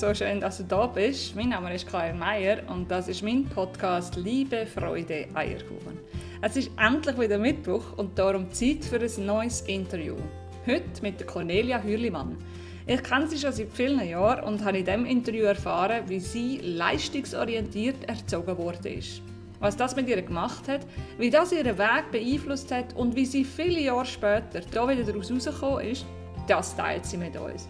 so schön, dass du da bist. Mein Name ist Karin Meier und das ist mein Podcast Liebe, Freude, Eierkuchen. Es ist endlich wieder Mittwoch und darum Zeit für ein neues Interview. Heute mit Cornelia Hürlimann. Ich kenne sie schon seit vielen Jahren und habe in diesem Interview erfahren, wie sie leistungsorientiert erzogen wurde. Was das mit ihr gemacht hat, wie das ihren Weg beeinflusst hat und wie sie viele Jahre später da wieder daraus rausgekommen ist, das teilt sie mit uns.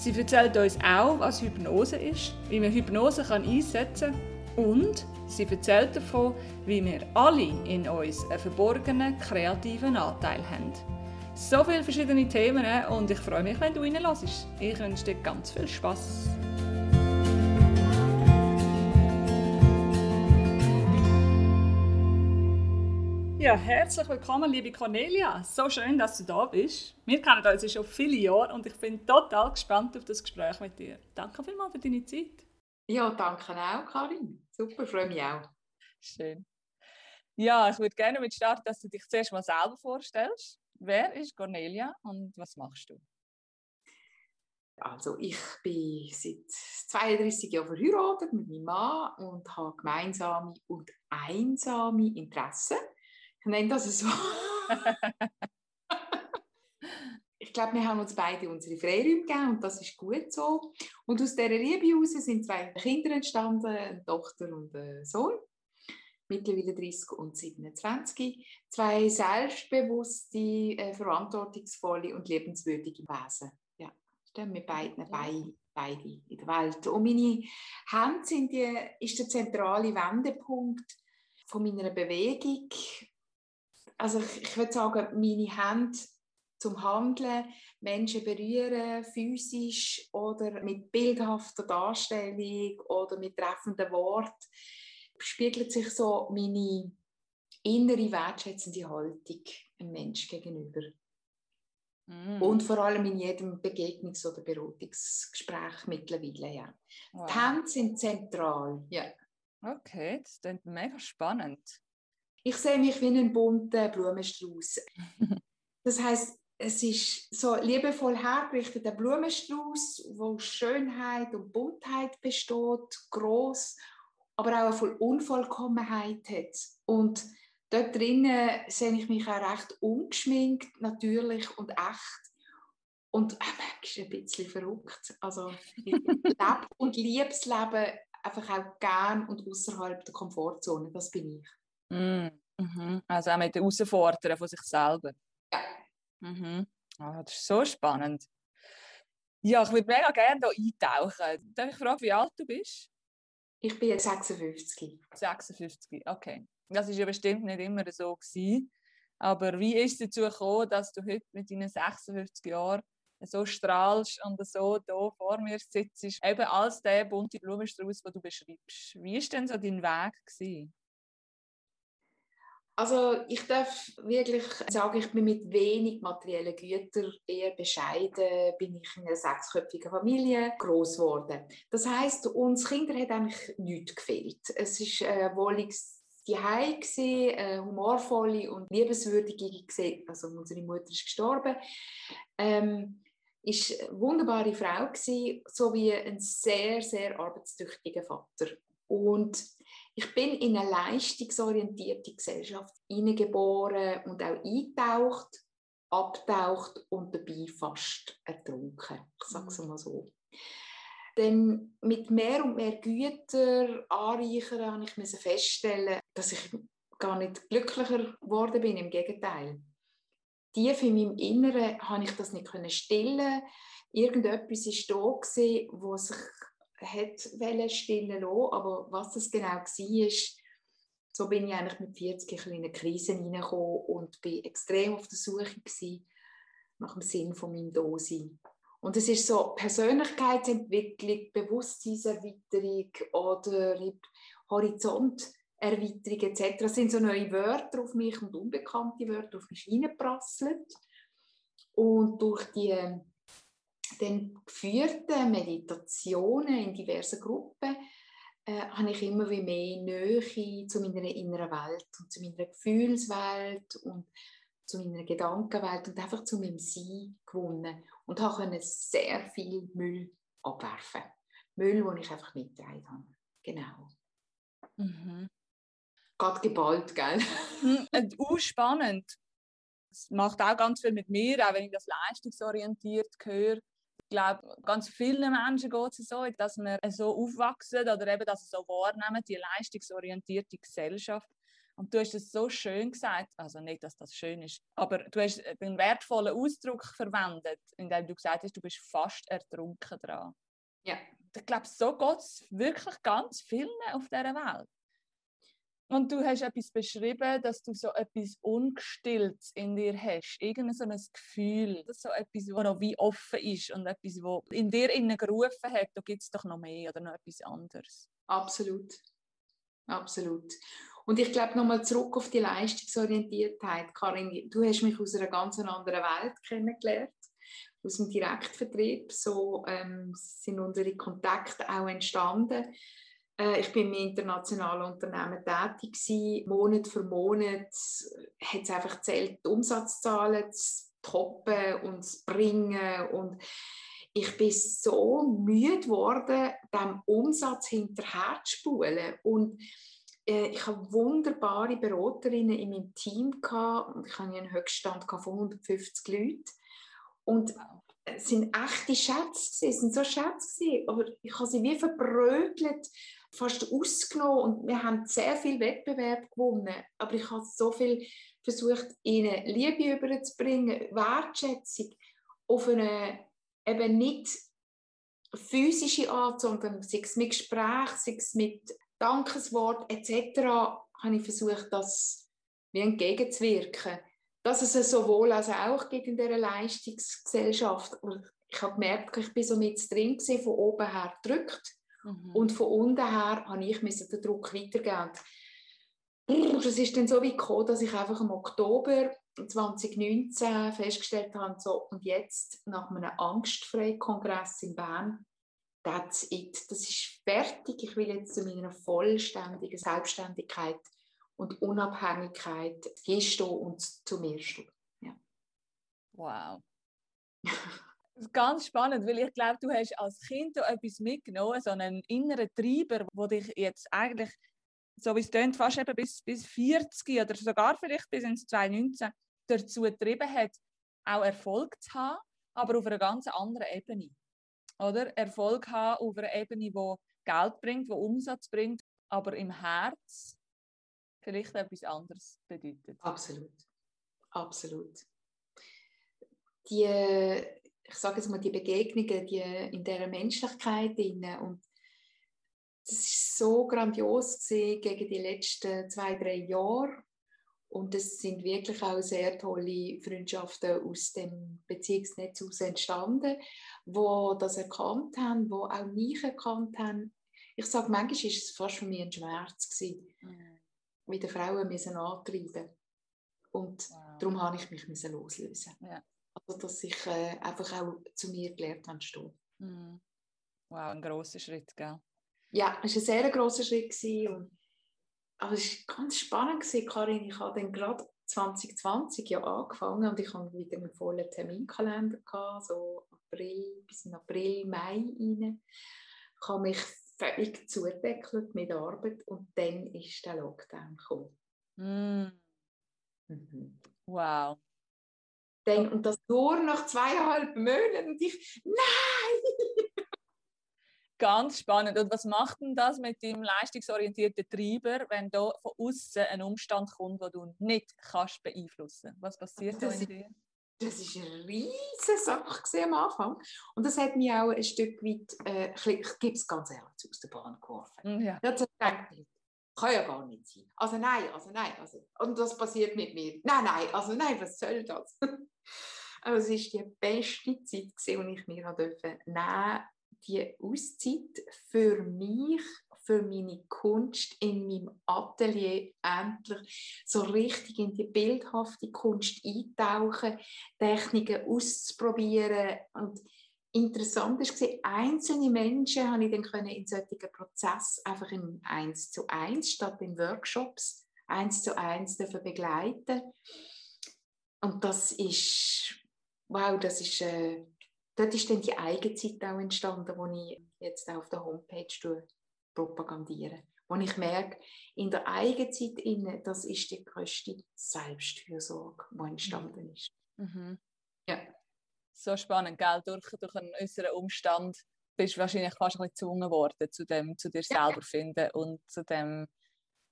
Sie erzählt uns auch, was Hypnose ist, wie man Hypnose kann einsetzen kann und sie erzählt davon, wie wir alle in uns einen verborgenen, kreativen Anteil haben. So viele verschiedene Themen und ich freue mich, wenn du reinlässt. Ich wünsche dir ganz viel Spaß. Ja, herzlich willkommen, liebe Cornelia. So schön, dass du da bist. Wir kennen uns schon viele Jahre und ich bin total gespannt auf das Gespräch mit dir. Danke vielmals für deine Zeit. Ja, danke auch, Karin. Super, freue mich auch. Schön. Ja, ich würde gerne damit starten, dass du dich zuerst mal selber vorstellst. Wer ist Cornelia und was machst du? Also ich bin seit 32 Jahren verheiratet mit meinem Mann und habe gemeinsame und einsame Interessen. Ich nenne das so. ich glaube, wir haben uns beide unsere Freiräume gegeben und das ist gut so. Und aus dieser Liebe heraus sind zwei Kinder entstanden, eine Tochter und ein Sohn, mittlerweile 30 und 27. Zwei selbstbewusste, äh, verantwortungsvolle und liebenswürdige Wesen. Ja, stehen wir beiden bei, beide in der Welt. Und meine Hände sind die, ist der zentrale Wendepunkt von meiner Bewegung also ich, ich würde sagen, meine Hände zum Handeln, Menschen berühren, physisch oder mit bildhafter Darstellung oder mit treffenden Worten, spiegelt sich so meine innere wertschätzende Haltung einem Menschen gegenüber. Mm. Und vor allem in jedem Begegnungs- oder Beratungsgespräch mittlerweile, ja. Wow. Die Hände sind zentral, ja. Okay, das klingt mega spannend. Ich sehe mich wie ein bunter Blumenstrauß. Das heißt, es ist so liebevoll hergerichteter Blumenstrauß, wo Schönheit und Buntheit besteht, groß, aber auch voll Unvollkommenheit hat. Und dort drinnen sehe ich mich auch recht ungeschminkt, natürlich und echt. Und äh, manchmal ein bisschen verrückt. Also ich lebe und liebe das Leben einfach auch gern und außerhalb der Komfortzone. Das bin ich. Mm, mhm. Also auch mit den Herausforderungen von sich selber. Ja. Mhm. Oh, das ist so spannend. Ja, ich würde mega gerne hier eintauchen. Darf ich fragen, wie alt du bist? Ich bin jetzt 56. 56, okay. Das war ja bestimmt nicht immer so. Gewesen. Aber wie ist es dazu gekommen, dass du heute mit deinen 56 Jahren so strahlst und so hier vor mir sitzt, eben als der bunte Blumenstrauß, den du beschreibst? Wie war denn so dein Weg? Gewesen? Also ich darf wirklich sagen, ich bin mit wenig materiellen Gütern eher bescheiden, bin ich in einer sechsköpfigen Familie groß geworden. Das heißt, uns Kinder hat eigentlich nichts gefehlt. Es ist äh, wohliges Zuhause gesehen, äh, humorvolle und liebenswürdige gesehen. Also unsere Mutter ist gestorben. Ähm, ist eine wunderbare Frau gewesen, sowie ein sehr sehr arbeitstüchtiger Vater. Und ich bin in eine leistungsorientierte Gesellschaft hineingeboren und auch eingetaucht, abtaucht und dabei fast ertrunken. Ich sage es mhm. mal so. Denn mit mehr und mehr Gütern anreichern habe ich feststellen, dass ich gar nicht glücklicher geworden bin. Im Gegenteil. Tief in meinem Inneren habe ich das nicht stillen. Irgendetwas war da, wo sich hat stillen lassen, aber was das genau war, so bin ich eigentlich mit 40 in eine Krise hineingekommen und bin extrem auf der Suche gewesen nach dem Sinn von meinem Dasein. Und es ist so Persönlichkeitsentwicklung, Bewusstseinserweiterung oder Horizonterweiterung etc. Das sind so neue Wörter auf mich und unbekannte Wörter auf mich hineingeprasselt. Und durch die dann geführten Meditationen in diversen Gruppen äh, habe ich immer wie mehr Nähe zu meiner inneren Welt und zu meiner Gefühlswelt und zu meiner Gedankenwelt und einfach zu meinem Sein gewonnen und habe sehr viel Müll abwerfen. Müll, den ich einfach mitgetragen habe. Genau. Mhm. Gerade geballt, gell? Mhm, uh, spannend. Es macht auch ganz viel mit mir, auch wenn ich das leistungsorientiert höre. Ich glaube, ganz vielen Menschen geht es so, dass wir so aufwachsen oder eben, dass sie so wahrnehmen, die leistungsorientierte Gesellschaft. Und du hast es so schön gesagt, also nicht, dass das schön ist, aber du hast einen wertvollen Ausdruck verwendet, indem du gesagt hast, du bist fast ertrunken dran. Ja. Ich glaube, so geht es wirklich ganz vielen auf dieser Welt. Und du hast etwas beschrieben, dass du so etwas Ungestilltes in dir hast. Irgendein so ein Gefühl. Das ist so etwas, das noch wie offen ist und etwas, das in dir innen gerufen hat, da gibt es doch noch mehr oder noch etwas anderes. Absolut. Absolut. Und ich glaube nochmal zurück auf die Leistungsorientiertheit. Karin, du hast mich aus einer ganz anderen Welt kennengelernt, aus dem Direktvertrieb. So ähm, sind unsere Kontakte auch entstanden. Äh, ich bin im internationalen Unternehmen tätig. Monat für Monat hat es einfach zählt, die Umsatzzahlen zu toppen und zu bringen. Und ich bin so müde geworden, dem Umsatz hinterherzuspulen. Und äh, ich habe wunderbare Beraterinnen in meinem Team ich hatte einen Höchststand von 150 Leuten und es sind echte Schätze es sind so Schätze aber ich habe sie wie verbrötelt, fast ausgenommen und wir haben sehr viel Wettbewerb gewonnen, aber ich habe so viel versucht, ihnen Liebe überzubringen, Wertschätzung auf eine eben nicht physische Art, sondern sei es mit Gespräch, sei es mit Dankeswort etc., habe ich versucht, das wie entgegenzuwirken. Dass es sowohl als auch gibt in dieser Leistungsgesellschaft. Ich habe gemerkt, ich bin so mit drin von oben her gedrückt mhm. und von unten her habe ich den Druck weitergeben. Das ist dann so weit gekommen, dass ich einfach im Oktober 2019 festgestellt habe, so, und jetzt nach einem angstfreien Kongress in Bern that's it. Das ist fertig. Ich will jetzt zu meiner vollständigen Selbstständigkeit und Unabhängigkeit hinstehen und zu mir stehen. Ja. Wow. ganz spannend, weil ich glaube, du hast als Kind etwas mitgenommen, so einen inneren Treiber, wo dich jetzt eigentlich, so wie es klingt, fast eben bis, bis 40 oder sogar vielleicht bis ins 2019 dazu getrieben hat, auch Erfolg zu haben, aber auf einer ganz anderen Ebene oder? Erfolg haben auf einer Ebene, wo Geld bringt, wo Umsatz bringt, aber im Herz vielleicht etwas anderes bedeutet. Absolut, absolut. Die, ich sage jetzt mal, die Begegnungen die in dieser Menschlichkeit und das ist so grandios gegen die letzten zwei, drei Jahre und es sind wirklich auch sehr tolle Freundschaften aus dem Beziehungsnetz heraus entstanden, wo das erkannt haben, wo auch mich erkannt haben. Ich sage, manchmal war es fast für mich ein Schmerz gewesen, mhm. mit den Frauen müssen antreiben und wow. darum habe ich mich müssen loslösen. Ja. Also dass ich äh, einfach auch zu mir gelernt habe stehen. Mhm. Wow, ein großer Schritt, gell? Ja, es war ein sehr grosser Schritt gewesen und aber es war ganz spannend, Karin. Ich habe dann gerade 2020 ja angefangen und ich hatte wieder einen vollen Terminkalender, gehabt, so April, bis in April, Mai rein. Ich habe mich völlig zugedeckelt mit Arbeit und dann ist der Lockdown gekommen. Mm. Mhm. Wow. Dann, und das nur nach zweieinhalb Monaten und ich, nein! Ganz spannend. Und was macht denn das mit dem leistungsorientierten Treiber, wenn da von außen ein Umstand kommt, den du nicht kannst beeinflussen? Was passiert das da in dir? Das ist eine riesige Sache am Anfang. Und das hat mich auch ein Stück weit, äh, ich gebe es ganz ehrlich, aus der Bahn geworfen. Mm, ja. Ich habe gedacht, kann ja gar nicht sein. Also nein, also nein. Also, und das passiert mit mir. Nein, nein, also nein, was soll das? Aber es war die beste Zeit, die ich mir nehmen durfte, die Auszeit für mich, für meine Kunst in meinem Atelier endlich so richtig in die bildhafte Kunst eintauchen, Techniken auszuprobieren und interessant ist einzelne Menschen habe ich dann können in solchen Prozess einfach im Eins zu Eins statt in Workshops eins zu eins begleiten und das ist wow, das ist äh, dort ist dann die Eigenzeit auch entstanden, die ich jetzt auf der Homepage propagandiere. Wo ich merke, in der Eigenzeit, das ist die größte Selbstfürsorge, die entstanden ist. Mhm. Ja. So spannend, gell? Durch, durch einen äußeren Umstand bist du wahrscheinlich fast ein bisschen gezwungen worden, zu, dem, zu dir selber ja. finden und zu dem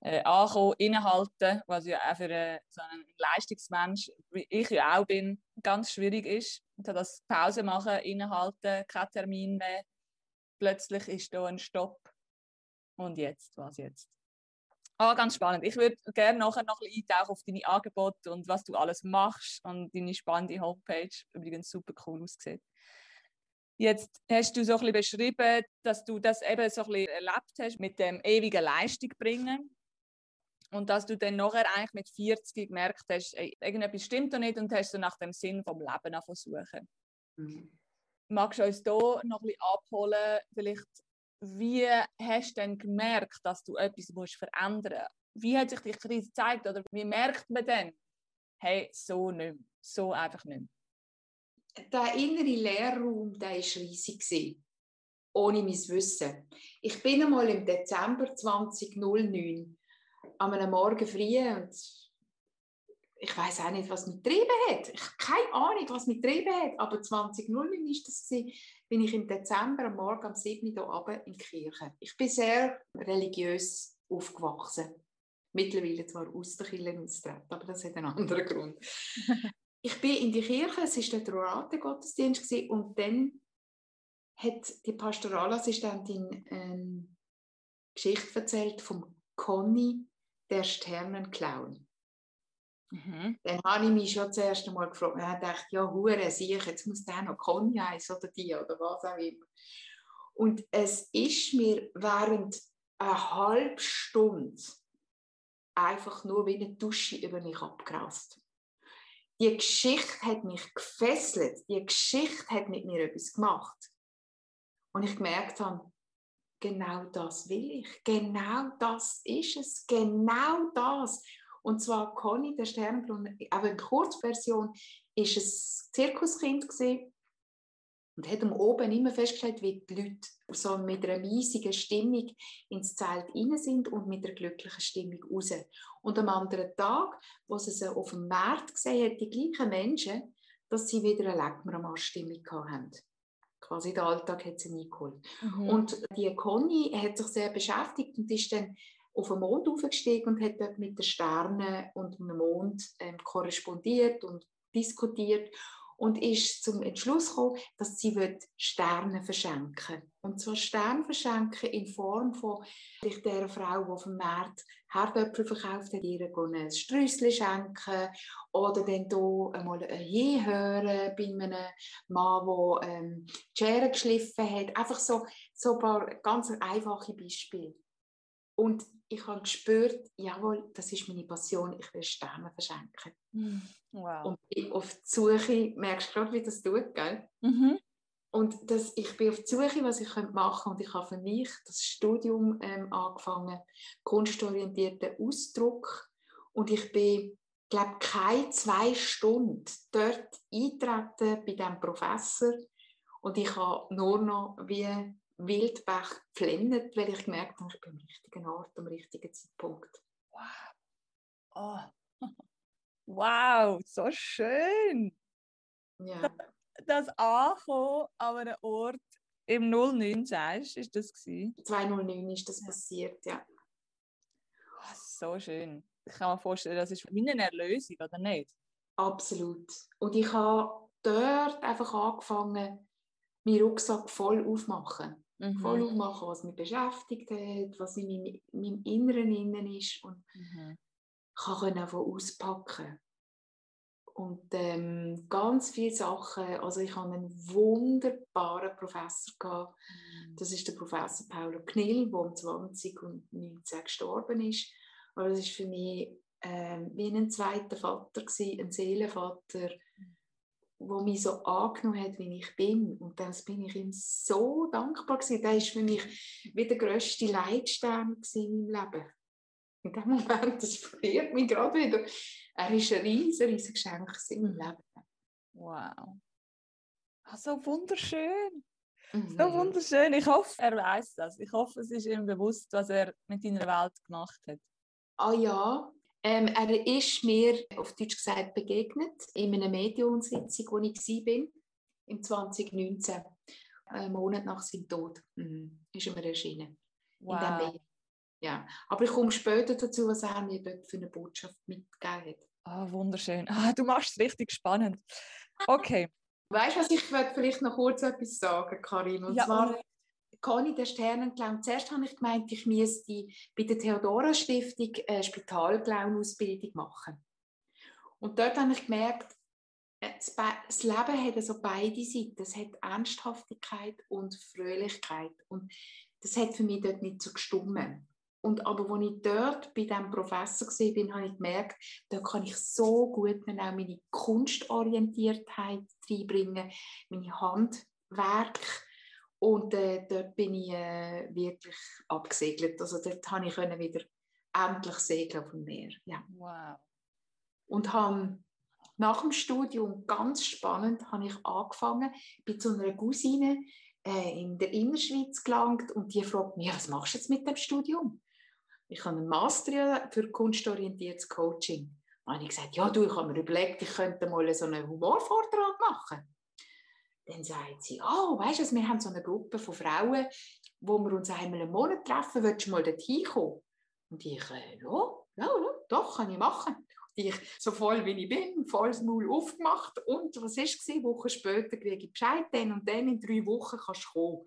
äh, ankommen, innehalten, was ja auch für eine, so einen Leistungsmensch, wie ich ja auch bin, ganz schwierig ist. Und das Pause machen, innehalten, kein Termin mehr. Plötzlich ist da ein Stopp. Und jetzt, was jetzt? Ah, ganz spannend. Ich würde gerne nachher noch ein bisschen eintauchen auf deine Angebote und was du alles machst und deine spannende Homepage. Übrigens super cool aussieht. Jetzt hast du so ein bisschen beschrieben, dass du das eben so ein bisschen erlebt hast mit dem ewigen Leistung bringen. Und dass du dann nachher eigentlich mit 40 gemerkt hast, ey, irgendetwas stimmt da nicht und hast so nach dem Sinn vom Leben versuchen. Mhm. Magst du uns hier noch ein bisschen abholen, vielleicht, wie hast du denn gemerkt, dass du etwas musst verändern musst? Wie hat sich die Krise gezeigt oder wie merkt man dann, hey, so nicht mehr, so einfach nicht mehr? Der innere Lehrraum, der war riesig, ohne mein Wissen. Ich bin einmal im Dezember 2009 an einem Morgen früh und ich weiß auch nicht, was mich getrieben hat. Ich habe keine Ahnung, was mich getrieben hat. Aber 2009 ist das gewesen, bin ich im Dezember am Morgen am 7. Uhr runter in die Kirche. Ich bin sehr religiös aufgewachsen. Mittlerweile zwar aus der Kirche austreten, aber das hat einen anderen Grund. ich bin in die Kirche, es war der Rorate-Gottesdienst und dann hat die Pastoralassistentin eine Geschichte erzählt vom Conny, der Sternenclown. Mhm. Dann habe ich mich schon das erste Mal gefragt habe gedacht, ja, hure sicher, jetzt muss der noch Conny heißen oder die oder was auch immer. Und es ist mir während einer halben Stunde einfach nur wie eine Dusche über mich abgerast. Die Geschichte hat mich gefesselt, die Geschichte hat mit mir etwas gemacht. Und ich gemerkt habe, genau das will ich. Genau das ist es. Genau das. Und zwar Conny, der Sternenbrunnen, aber in Kurzversion, ist ein Zirkuskind gewesen und hat am Oben immer festgestellt, wie die Leute so mit einer miesigen Stimmung ins Zelt rein sind und mit einer glücklichen Stimmung raus. Und am anderen Tag, wo sie sie auf dem Markt gesehen hat, die gleichen Menschen, dass sie wieder eine Leckmer-Stimmung hatten quasi den Alltag hat sie eingeholt. Mhm. Und die Conny hat sich sehr beschäftigt und ist dann auf den Mond aufgestiegen und hat dort mit den Sternen und dem Mond ähm, korrespondiert und diskutiert und ist zum Entschluss gekommen, dass sie Sterne verschenken Und zwar Sterne verschenken in Form von der Frau, die auf dem Markt Herdöpfel verkauft hat, ihr ein Strüssel schenken oder dann hier einmal ein Je bei einem Mann, der ähm, die Schere geschliffen hat. Einfach so, so ein paar ganz einfache Beispiele. Und ich habe gespürt, jawohl, das ist meine Passion, ich will Sterne verschenken. Hm, wow. Und auf die Suche, merkst du gerade, wie das tut, gell? Mhm. Und das, ich bin auf die Suche, was ich machen könnte. Und ich habe für mich das Studium ähm, angefangen, kunstorientierten Ausdruck. Und ich bin, glaube keine zwei Stunden dort eintreten bei diesem Professor. Und ich habe nur noch wie Wildbach geflennt, weil ich gemerkt habe, ich bin am richtigen Ort, am richtigen Zeitpunkt. Wow. Oh. wow, so schön. Ja. Das, das Ankommen an einem Ort im 09 sagst, ist das gewesen? 209 ist das ja. passiert, ja. Oh, so schön. Ich kann mir vorstellen, das ist wie eine Erlösung, oder nicht? Absolut. Und ich habe dort einfach angefangen, meinen Rucksack voll aufmachen mhm. voll aufmachen, was mich beschäftigt hat, was in meinem, meinem Inneren innen ist und mhm. kann einfach auspacken. Und ähm, ganz viele Sachen, also ich hatte einen wunderbaren Professor, gehabt. Mhm. das ist der Professor Paulo Knill, der um 20 und 19 gestorben ist. Aber das ist für mich ähm, wie ein zweiter Vater, gewesen, ein Seelenvater, wo mich so angenommen hat, wie ich bin. Und dann bin ich ihm so dankbar gewesen. Der war für mich wie der grösste Leitstern in meinem Leben. In dem Moment, das friert mich gerade wieder. Er war ein riesiges riesen Geschenk in meinem Leben. Wow. Ah, so wunderschön. Mhm. So wunderschön. Ich hoffe, er weiß das. Ich hoffe, es ist ihm bewusst, was er mit deiner Welt gemacht hat. Ah ja, ähm, er ist mir auf Deutsch gesagt begegnet in einer Mediensitzung, wo ich war, im 2019, einen Monat nach seinem Tod. Mhm. Ist er mir erschienen. Wow. Ja, aber ich komme später dazu, was er mir dort für eine Botschaft mitgegeben hat. Ah, wunderschön. Ah, du machst es richtig spannend. Okay. Weißt du, was ich vielleicht noch kurz etwas sagen, Karin? Und ja, zwar Conny der Sternenclown. Zuerst habe ich gemeint, ich müsste bei der Theodora Stiftung eine Spitalclown-Ausbildung machen. Und dort habe ich gemerkt, das Leben hat also beide Seiten. Es hat Ernsthaftigkeit und Fröhlichkeit. Und das hat für mich dort nicht so gestummen. Und aber als ich dort bei diesem Professor war, habe ich gemerkt, da kann ich so gut auch meine Kunstorientiertheit reinbringen, meine Handwerk. Und äh, dort bin ich äh, wirklich abgesegelt. Also dort konnte ich wieder endlich segeln auf dem Meer. Ja. Wow. Und habe nach dem Studium, ganz spannend, habe ich angefangen, bin zu einer Cousine äh, in der Innerschweiz gelangt und die fragt mich, was machst du jetzt mit dem Studium? Ich habe einen Master für kunstorientiertes Coaching. Habe ich gesagt, ja du, ich habe mir überlegt, ich könnte mal so einen Humorvortrag machen. Dann sagt sie, oh, weißt du, wir haben so eine Gruppe von Frauen, wo wir uns einmal im Monat treffen, willst du mal dorthin kommen? Und ich, äh, ja, ja, ja, doch, kann ich machen. Und ich, so voll wie ich bin, volles Maul aufgemacht und was war es? Wochen später kriege ich Bescheid, dann und dann in drei Wochen kannst du kommen.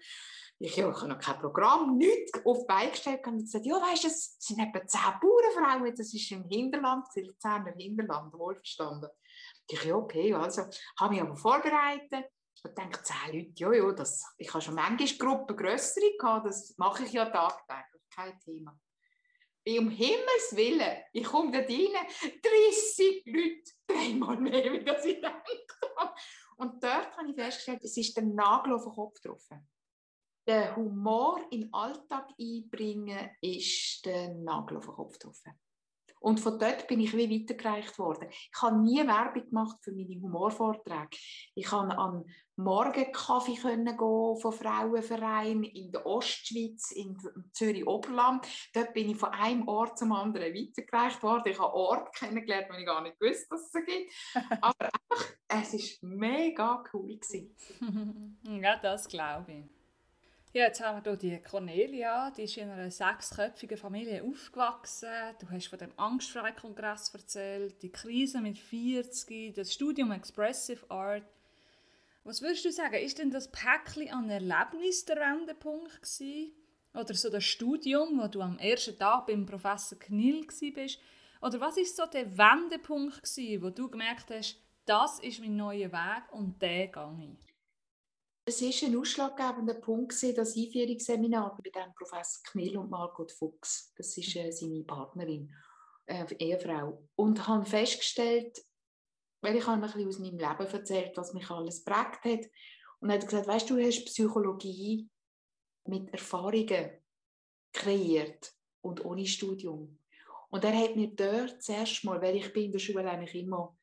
Ich, ja, ich habe noch kein Programm, nichts auf die Beine gestellt und gesagt, ja, weißt du, es sind etwa zehn Bauernfrauen, das ist im Hinterland, Luzerner Hinterland, wohlverstanden. Ich, ja, okay, also, habe mich aber vorbereitet und denke, zehn Leute, ja, ja, das, ich habe schon manchmal Gruppen grössere gehabt, das mache ich ja tagtäglich, kein Thema. Wie um Himmels Willen, ich komme da rein, 30 Leute, dreimal mehr, wie das ich habe. Und dort habe ich festgestellt, es ist der Nagel auf den Kopf getroffen den Humor in den Alltag einbringen, ist der Nagel auf den Kopf getroffen. Und von dort bin ich wie weitergereicht worden. Ich habe nie Werbung gemacht für meine Humorvorträge. Ich konnte an Morgenkaffee gehen von Frauenvereinen in der Ostschweiz, in Zürich-Oberland. Dort bin ich von einem Ort zum anderen weitergereicht worden. Ich habe Orte kennengelernt, die ich gar nicht wusste, dass es sie gibt. Aber einfach, es war mega cool. ja, das glaube ich. Ja, jetzt haben wir hier die Cornelia, die ist in einer sechsköpfigen Familie aufgewachsen. Du hast von dem Angstfrei-Kongress erzählt, die Krise mit 40, das Studium Expressive Art. Was würdest du sagen, ist denn das Päckchen an Erlebnis der Wendepunkt gewesen? Oder so das Studium, wo du am ersten Tag beim Professor Knill bist? Oder was ist so der Wendepunkt gewesen, wo du gemerkt hast, das ist mein neuer Weg und den gehe ich? Es war ein ausschlaggebender Punkt, das Einführungsseminar bei dem Professor Knill und Margot Fuchs. Das ist äh, seine Partnerin, äh, Ehefrau. Und habe festgestellt, weil ich habe ein aus meinem Leben erzählt, was mich alles prägt hat. Und er hat gesagt, weißt du, du hast Psychologie mit Erfahrungen kreiert und ohne Studium. Und er hat mir dort zuerst mal, weil ich bin in der Schule eigentlich immer,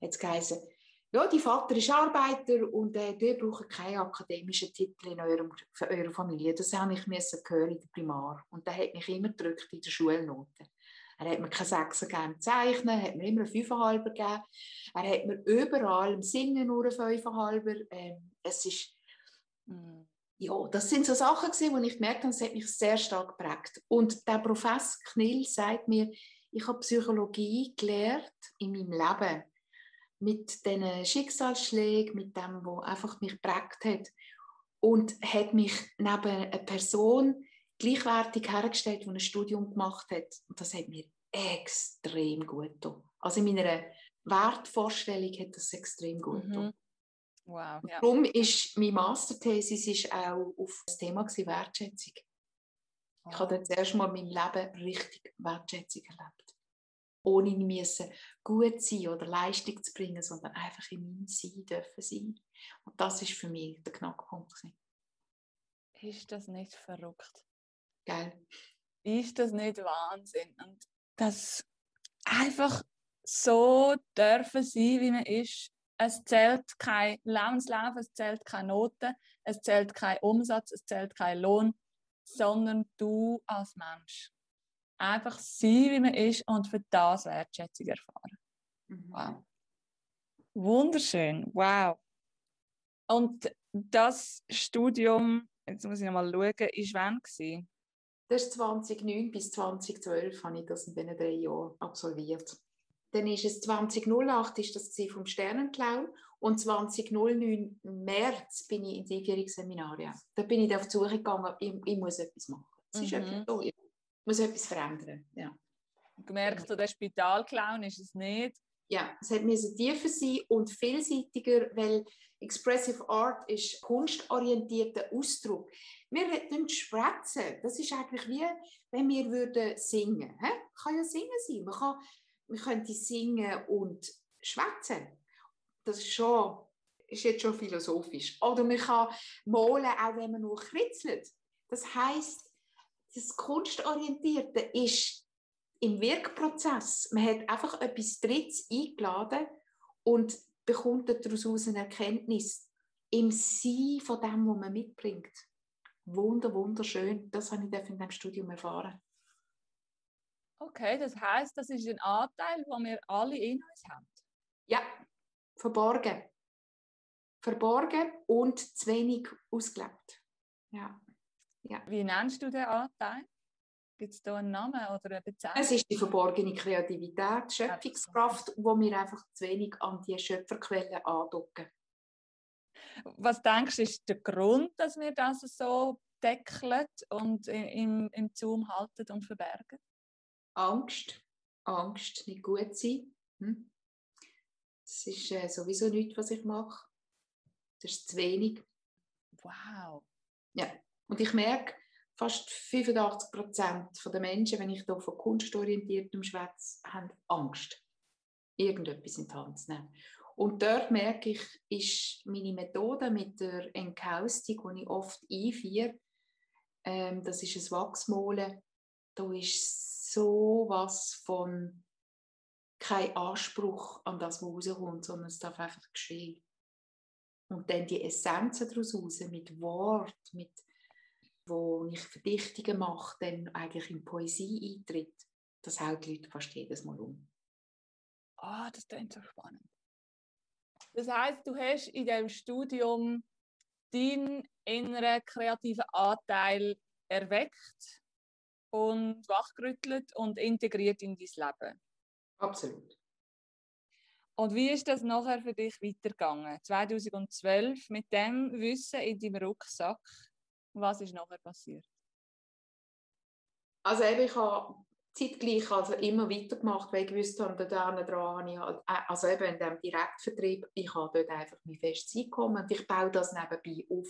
hat geheißen, ja, die Vater ist Arbeiter und äh, die brauchen keinen akademischen Titel in eurem, für eure Familie. Das habe ich müssen hören in der Primar. Und der hat mich immer gedrückt in der Schulnote. Er hat mir keine Sechser gegeben im Zeichnen, hat mir immer einen Fünfeinhalber gegeben. Er hat mir überall im Singen nur einen Fünfeinhalber. Ähm, es ist, mm, ja, das sind so Sachen gewesen, wo ich gemerkt habe, es hat mich sehr stark geprägt. Und der Professor Knill sagt mir, ich habe Psychologie gelernt in meinem Leben mit diesen Schicksalsschlägen, mit dem, was einfach mich geprägt hat. Und hat mich neben einer Person gleichwertig hergestellt, die ein Studium gemacht hat. Und das hat mir extrem gut getan. Also in meiner Wertvorstellung hat das extrem gut getan. Mhm. Wow, ja. Darum ist meine Masterthesis ist auch auf das Thema Wertschätzung. Ich habe dann zuerst mal in meinem Leben richtig Wertschätzung erlebt ohne müssen gut sein oder Leistung zu bringen, sondern einfach in meinem Sein dürfen sein. Und das ist für mich der Knackpunkt. Ist das nicht verrückt? Geil. Ist das nicht Wahnsinn? Und das einfach so dürfen sein, wie man ist, Es zählt kein Lebenslauf, es zählt keine Noten, es zählt kein Umsatz, es zählt kein Lohn, sondern du als Mensch. Einfach sein, wie man ist und für das Wertschätzung erfahren. Mhm. Wow. Wunderschön, wow. Und das Studium, jetzt muss ich noch mal schauen, ist wann gewesen? Das ist 2009 bis 2012 habe ich das in diesen drei Jahren absolviert. Dann ist es 2008 ist das vom Sternenclown und 2009 März bin ich ins Einführungsseminar. Ja. Da bin ich auf die Suche gegangen, ich, ich muss etwas machen. Es ist mhm. etwas, oh, ich muss etwas verändern. Ja. Gemerkt, der Spitalclown ist es nicht. Ja, es hat tiefer sein und vielseitiger, weil Expressive Art ist kunstorientierter Ausdruck. Wir reden schwätzen. Das ist eigentlich wie, wenn wir würden singen. He? Kann ja singen sein. Man kann man könnte singen und schwätzen. Das ist, schon, ist jetzt schon philosophisch. Oder man kann malen, auch wenn man nur kritzelt. Das heißt, das Kunstorientierte ist im Wirkprozess. Man hat einfach etwas Drittes eingeladen und bekommt daraus eine Erkenntnis im Sein von dem, was man mitbringt. Wunder, wunderschön. Das habe ich in diesem Studium erfahren. Okay, das heißt, das ist ein Anteil, den wir alle in uns haben. Ja, verborgen. Verborgen und zu wenig ausgelebt. Ja. Ja. Wie nennst du den Anteil? Gibt es da einen Namen oder eine Bezeichnung? Es ist die verborgene Kreativität, Schöpfungskraft, wo wir einfach zu wenig an die Schöpferquellen andocken. Was denkst du, ist der Grund, dass wir das so deckeln und im, im Zoom halten und verbergen? Angst, Angst, nicht gut sein. Hm? Das ist äh, sowieso nichts, was ich mache. Das ist zu wenig. Wow. Ja, und ich merke, fast 85 Prozent der Menschen, wenn ich hier von kunstorientiertem schwätze, haben Angst, irgendetwas in die Hand zu nehmen. Und dort merke ich, ist meine Methode mit der Enkaustik, die ich oft einführe, ähm, das ist ein Wachsmolen, da ist so was von kein Anspruch an das, was rauskommt, sondern es darf einfach geschehen. Und dann die Essenzen daraus raus, mit Wort, mit, wo ich Verdichtungen mache, dann eigentlich in Poesie eintritt, das haut die Leute fast jedes Mal um. Ah, oh, das klingt so spannend. Das heißt, du hast in diesem Studium deinen inneren kreativen Anteil erweckt und wachgerüttelt und integriert in dein Leben. Absolut. Und wie ist das nachher für dich weitergegangen? 2012 mit dem Wissen in deinem Rucksack, was ist nachher passiert? Also eben, ich habe zeitgleich also immer weitergemacht, weil ich gewusst habe, da dran ich halt, äh, also eben in dem Direktvertrieb, ich habe dort einfach mein festes Einkommen und ich baue das nebenbei auf.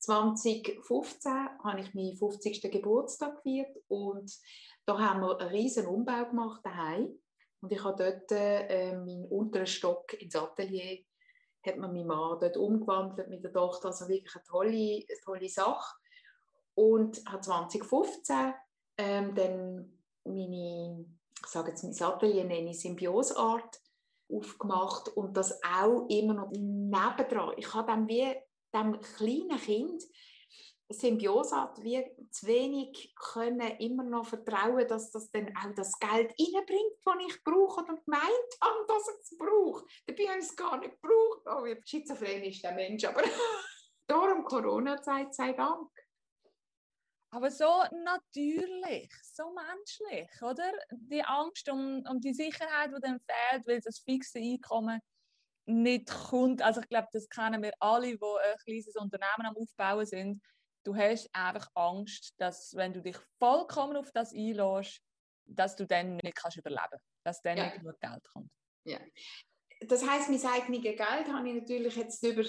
2015 habe ich meinen 50. Geburtstag gefeiert und da haben wir einen riesen Umbau gemacht daheim und ich habe dort äh, meinen unteren Stock ins Atelier hat man mein Mann dort umgewandelt mit der Tochter, also wirklich eine tolle, eine tolle Sache und habe 2015 ähm, dann meine, ich sage jetzt mein Atelier nenne ich Symbioseart aufgemacht und das auch immer noch nebendran. Ich habe dann wie dem kleinen Kind Symbiose hat, wir zu wenig können immer noch vertrauen, dass das dann auch das Geld reinbringt, das ich brauche oder gemeint habe, dass ich es brauche. Dabei habe ich es gar nicht gebraucht. Oh, wie schizophren ist der Mensch, aber darum Corona-Zeit, sei Dank. Aber so natürlich, so menschlich, oder? Die Angst um, um die Sicherheit, die dann fehlt, weil das fixe Einkommen nicht kommt. Also ich glaube, das kennen wir alle, die ein kleines Unternehmen am Aufbauen sind. Du hast einfach Angst, dass wenn du dich vollkommen auf das einlässt, dass du dann nicht kannst überleben kannst, dass dann ja. nicht genug Geld kommt. Ja. Das heisst, mein eigenes Geld habe ich natürlich jetzt über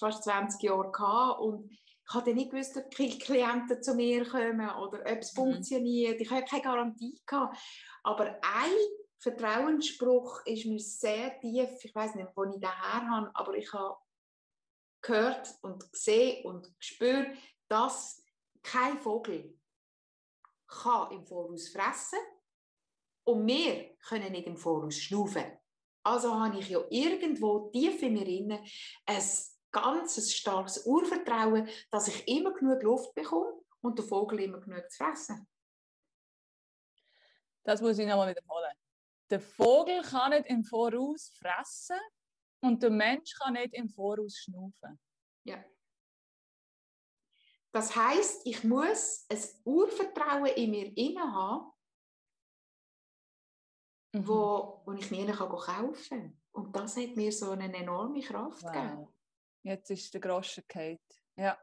fast 20 Jahre gehabt und ich habe nicht gewusst, ob Klienten zu mir kommen oder ob es mhm. funktioniert. Ich habe keine Garantie gehabt. Aber ein Vertrauensspruch ist mir sehr tief. Ich weiß nicht, wo ich den her habe, aber ich habe gehört und gesehen und gespürt, dass kein Vogel kann im Voraus fressen und wir können nicht im Voraus schnaufen. Also habe ich ja irgendwo tief in mir inne ein ganz starkes Urvertrauen, dass ich immer genug Luft bekomme und der Vogel immer genug zu fressen. Das muss ich nochmal wiederholen. Der Vogel kann nicht im Voraus fressen und der Mensch kann nicht im Voraus schnaufen. Ja. Das heißt, ich muss ein Urvertrauen in mir inne haben, mhm. wo, wo ich nie kaufen kann. Und das hat mir so eine enorme Kraft wow. gegeben. Jetzt ist der Groschen Kate. Ja.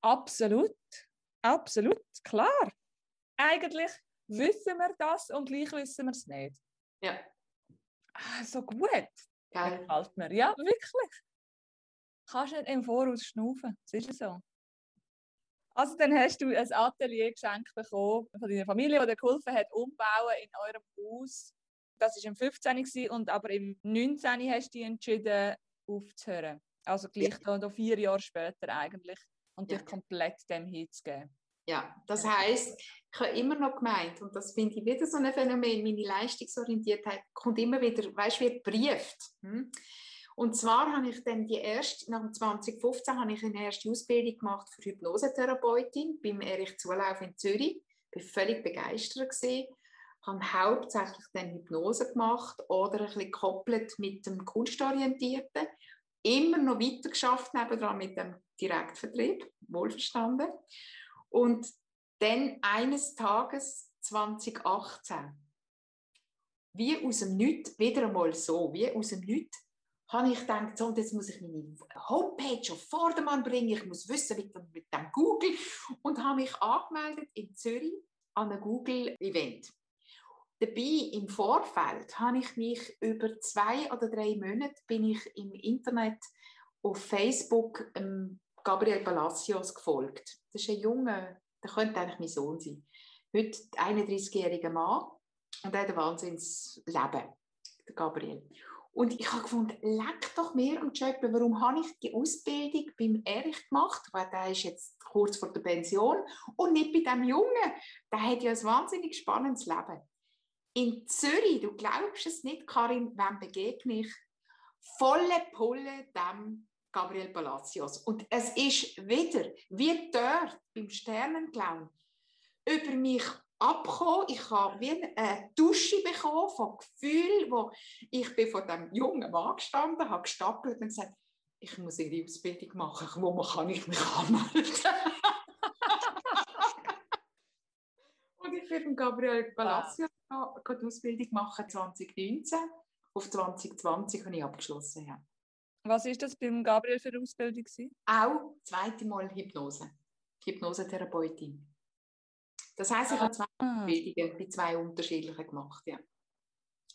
Absolut. Absolut. Klar. Eigentlich wissen wir das und gleich wissen wir es nicht. Ja. Ah, so gut. Geil. Gefällt mir. Ja, wirklich kannst nicht im Voraus schnaufen. Das ist so. Also dann hast du ein Atelier geschenkt bekommen von deiner Familie, die dir geholfen hat, umbauen in eurem Haus. Das war im 15. und aber im 19. hast du dich entschieden, aufzuhören. Also gleich ja. da, vier Jahre später eigentlich und dich komplett dem hinzugeben. Ja, das heißt, ich habe immer noch gemeint, und das finde ich wieder so ein Phänomen, meine Leistungsorientiertheit kommt immer wieder, weißt du, wie brieft. Hm? Und zwar habe ich dann die erste, nach 2015 habe ich eine erste Ausbildung gemacht für Hypnosetherapeutin beim Erich Zulauf in Zürich. Ich war völlig begeistert gewesen. habe hauptsächlich dann Hypnose gemacht oder ein bisschen gekoppelt mit dem Kunstorientierten. Immer noch weiter geschafft nebenan mit dem Direktvertrieb, wohlverstanden. Und dann eines Tages 2018, wie aus dem Nichts, wieder einmal so, wie aus dem Nichts, habe ich gedacht, so, jetzt muss ich meine Homepage auf Vordermann bringen, ich muss wissen mit dem, mit dem Google und habe mich angemeldet in Zürich an einem Google-Event. Dabei im Vorfeld habe ich mich über zwei oder drei Monate bin ich im Internet auf Facebook ähm, Gabriel Palacios gefolgt. Das ist ein Junge, der könnte eigentlich mein Sohn sein. Heute 31-jähriger Mann und er hat ein Wahnsinnsleben, der Gabriel. Und ich habe gefunden, leck doch mehr am Job, warum habe ich die Ausbildung beim Erich gemacht, weil der ist jetzt kurz vor der Pension und nicht bei dem Jungen. Der hat ja ein wahnsinnig spannendes Leben. In Zürich, du glaubst es nicht, Karin, wem begegne ich? Volle Pulle dem Gabriel Palacios. Und es ist wieder, wie dort beim Sternenclown, über mich abgekommen. Ich habe wie eine Dusche bekommen von Gefühlen, wo ich bin von dem jungen Mann gestanden, habe gestapelt und gesagt, ich muss ihre Ausbildung machen. Wo kann ich mich anmelden? und ich bin Gabriel Palacio wow. die Ausbildung machen 2019. Auf 2020 habe ich abgeschlossen. Ja. Was ist das beim Gabriel für eine Ausbildung? Auch zweite Mal Hypnose. Hypnosetherapeutin. Das heisst, ich habe zwei ah. Bildungen bei zwei unterschiedlichen gemacht. Ja.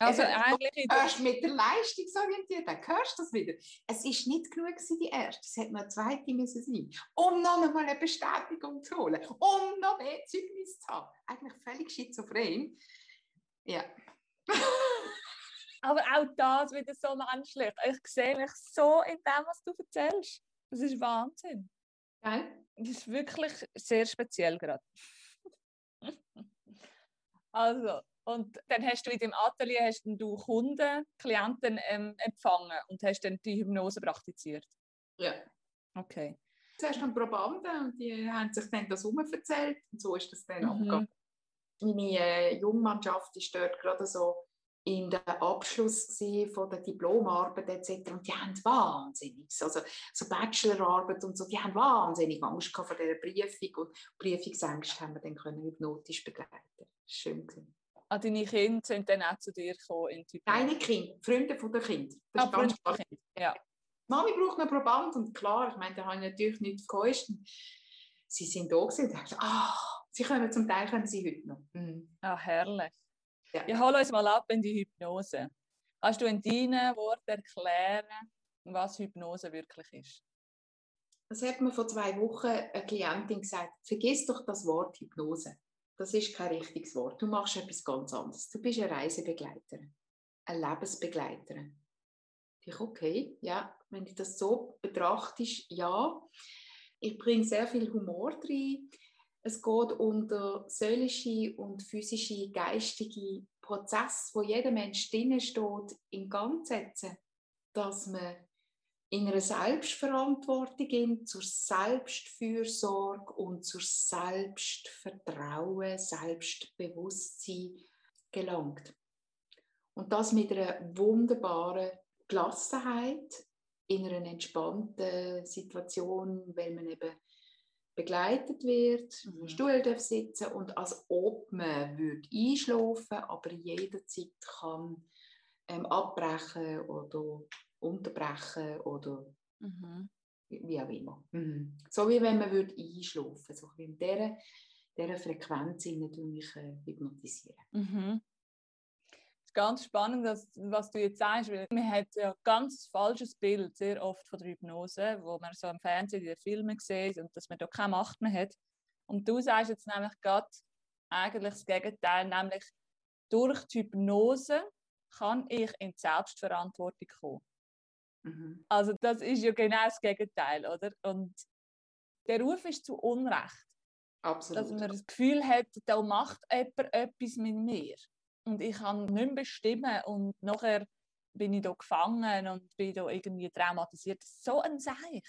Also Eben, eigentlich erst mit der Leistungsorientierung, dann hörst du das wieder. Es ist nicht genug die erste, es hätte noch eine zweite müssen sein, um noch einmal eine Bestätigung zu holen, um noch mehr Zeugnis zu haben. Eigentlich völlig schizophren. Ja. Aber auch das wieder so menschlich. Ich sehe mich so in dem, was du erzählst. Das ist Wahnsinn. Geil. Das ist wirklich sehr speziell gerade. Also, und dann hast du in deinem Atelier hast du Kunden, Klienten ähm, empfangen und hast dann die Hypnose praktiziert? Ja. Okay. Zuerst haben Probanden und die haben sich dann das erzählt und so ist das dann mhm. abgegangen. Meine äh, Jungmannschaft ist dort gerade so in der Abschluss von der Diplomarbeit etc. Und die haben wahnsinnig, also so Bachelorarbeit und so, die haben wahnsinnig Angst vor dieser Prüfung und Prüfungsängste haben wir dann können hypnotisch begleiten. Schön gewesen. Ah, deine Kinder sind dann auch zu dir gekommen in Typen? Deine Kinder, Freunde von der Kind. Das ah, Freunde von Kind, ja. Mami braucht einen Proband und klar, ich meine, da habe ich natürlich nichts geholfen. Sie sind da gewesen und dachten, ah, sie können zum Teil können sie heute noch. Mhm. Ah, herrlich. Ja. Ich hole uns mal ab in die Hypnose. Kannst du in deinen Worten erklären, was Hypnose wirklich ist? Das hat mir vor zwei Wochen eine Klientin gesagt, vergiss doch das Wort Hypnose. Das ist kein richtiges Wort. Du machst etwas ganz anderes. Du bist eine Reisebegleiterin, eine Lebensbegleiterin. Ich okay, ja, wenn du das so betrachtest, ja. Ich bringe sehr viel Humor rein. Es geht um die seelische und physische, geistige Prozess, wo jeder Mensch drin steht, in Gang setzen, dass man in einer Selbstverantwortung zur Selbstfürsorge und zur Selbstvertrauen, Selbstbewusstsein gelangt. Und das mit einer wunderbaren Gelassenheit in einer entspannten Situation, weil man eben begleitet wird, mhm. im Stuhl darf sitzen und als ob man würde einschlafen, aber jederzeit kann ähm, abbrechen oder unterbrechen oder mhm. wie auch immer. Mhm. So wie wenn man würde einschlafen, so wie in dieser, dieser Frequenz natürlich äh, hypnotisieren. Ganz spannend, dass, was du jetzt sagst, weil man hat ja ein ganz falsches Bild sehr oft von der Hypnose, wo man so im Fernsehen in den Filmen sieht und dass man da keine Macht mehr hat. Und du sagst jetzt nämlich gerade eigentlich das Gegenteil, nämlich durch die Hypnose kann ich in die Selbstverantwortung kommen. Mhm. Also das ist ja genau das Gegenteil, oder? Und der Ruf ist zu Unrecht. Absolut. Dass man das Gefühl hat, da macht jemand etwas mit mir und ich kann nicht mehr bestimmen und nachher bin ich da gefangen und bin da irgendwie traumatisiert. So ein Seich.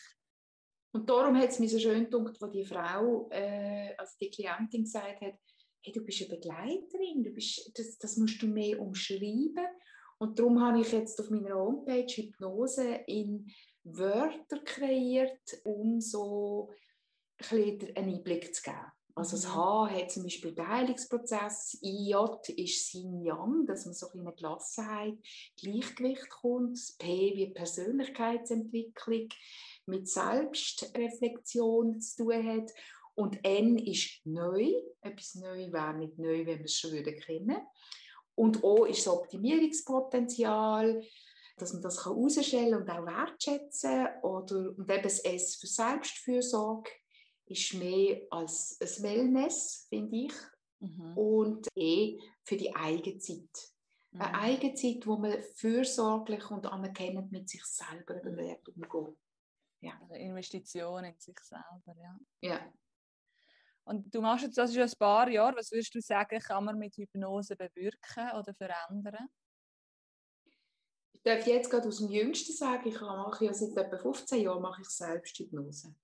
Und darum hat es mir so schön gedacht, wo die Frau, äh, also die Klientin gesagt hat, hey, du bist eine Begleiterin, du bist, das, das musst du mehr umschreiben. Und darum habe ich jetzt auf meiner Homepage Hypnose in Wörter kreiert, um so ein einen Einblick zu geben. Also das. H hat zum Beispiel den Heilungsprozess, IJ ist Sin Yang, dass man so eine Gelassenheit, Gleichgewicht kommt, P wie Persönlichkeitsentwicklung mit Selbstreflexion zu tun hat und N ist neu, etwas neu wäre nicht neu, wenn wir es schon würde kennen. Und O ist das Optimierungspotenzial, dass man das herausstellen und auch wertschätzen oder und eben das S für Selbstfürsorge ist mehr als ein Wellness, finde ich. Mhm. Und eh für die Eigenzeit. Mhm. Eine Eigenzeit, wo man fürsorglich und anerkennend mit sich selber lernt umgehen. Ja. Eine Investition in sich selber, ja. Ja. Und du machst jetzt das schon ein paar Jahre. Was würdest du sagen, kann man mit Hypnose bewirken oder verändern? Ich darf jetzt gerade aus dem Jüngsten sagen, ich mache ja seit etwa 15 Jahren mache ich Selbsthypnose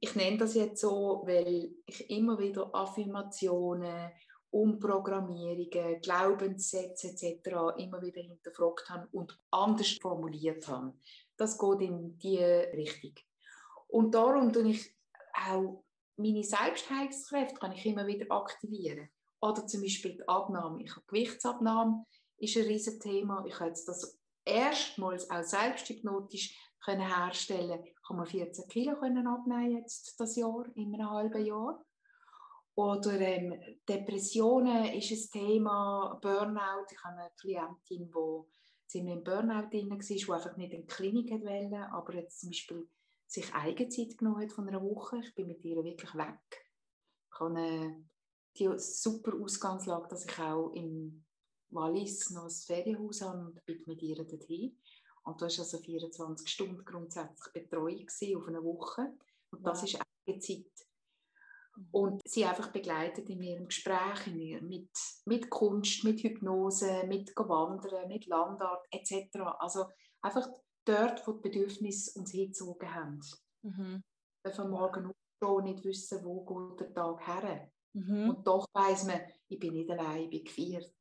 ich nenne das jetzt so, weil ich immer wieder Affirmationen, Umprogrammierungen, Glaubenssätze etc. immer wieder hinterfragt habe und anders formuliert habe. Das geht in die Richtung. Und darum tue ich auch meine Selbstheilungskräfte kann ich immer wieder aktivieren. Oder zum Beispiel die Abnahme. Ich habe Gewichtsabnahme, ist ein riesiges Thema. Ich habe jetzt das erstmals auch selbsthypnotisch können herstellen kann man 14 Kilo können abnehmen jetzt das Jahr, in einem halben Jahr. Oder ähm, Depressionen ist ein Thema, Burnout. Ich habe eine Klientin, die ziemlich im Burnout drin war, die einfach nicht in die Klinik wollte, aber jetzt zum Beispiel sich Eigenzeit genommen hat von einer Woche. Ich bin mit ihr wirklich weg. Ich habe eine, die super Ausgangslage, dass ich auch im Wallis noch ein Ferienhaus habe und bin mit ihr dorthin. Und da war also 24 Stunden grundsätzlich Betreuung auf eine Woche. Und das ist eine Zeit. Mhm. Und sie einfach begleitet in ihrem Gespräch in ihr, mit, mit Kunst, mit Hypnose, mit Wandern, mit Landart etc. Also einfach dort, wo die Bedürfnisse uns hingezogen haben. Mhm. Von morgen aufstehen, nicht wissen, wo geht der Tag her. Mhm. Und doch weiss man, ich bin nicht allein, ich bin gefeiert.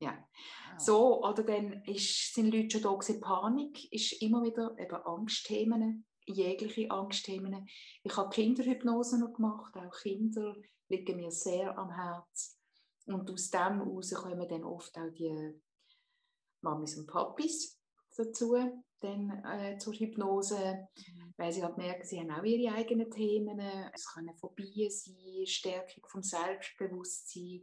Ja. Wow. So, oder dann ist, sind Leute schon da gewesen, Panik ist immer wieder eben Angstthemen, jegliche Angstthemen. Ich habe Kinderhypnose noch gemacht, auch Kinder liegen mir sehr am Herz. Und aus dem heraus kommen dann oft auch die Mamis und Papis dazu, dann, äh, zur Hypnose, mhm. weil sie halt merken, sie haben auch ihre eigenen Themen. Es können Phobien sein, Stärkung vom Selbstbewusstsein,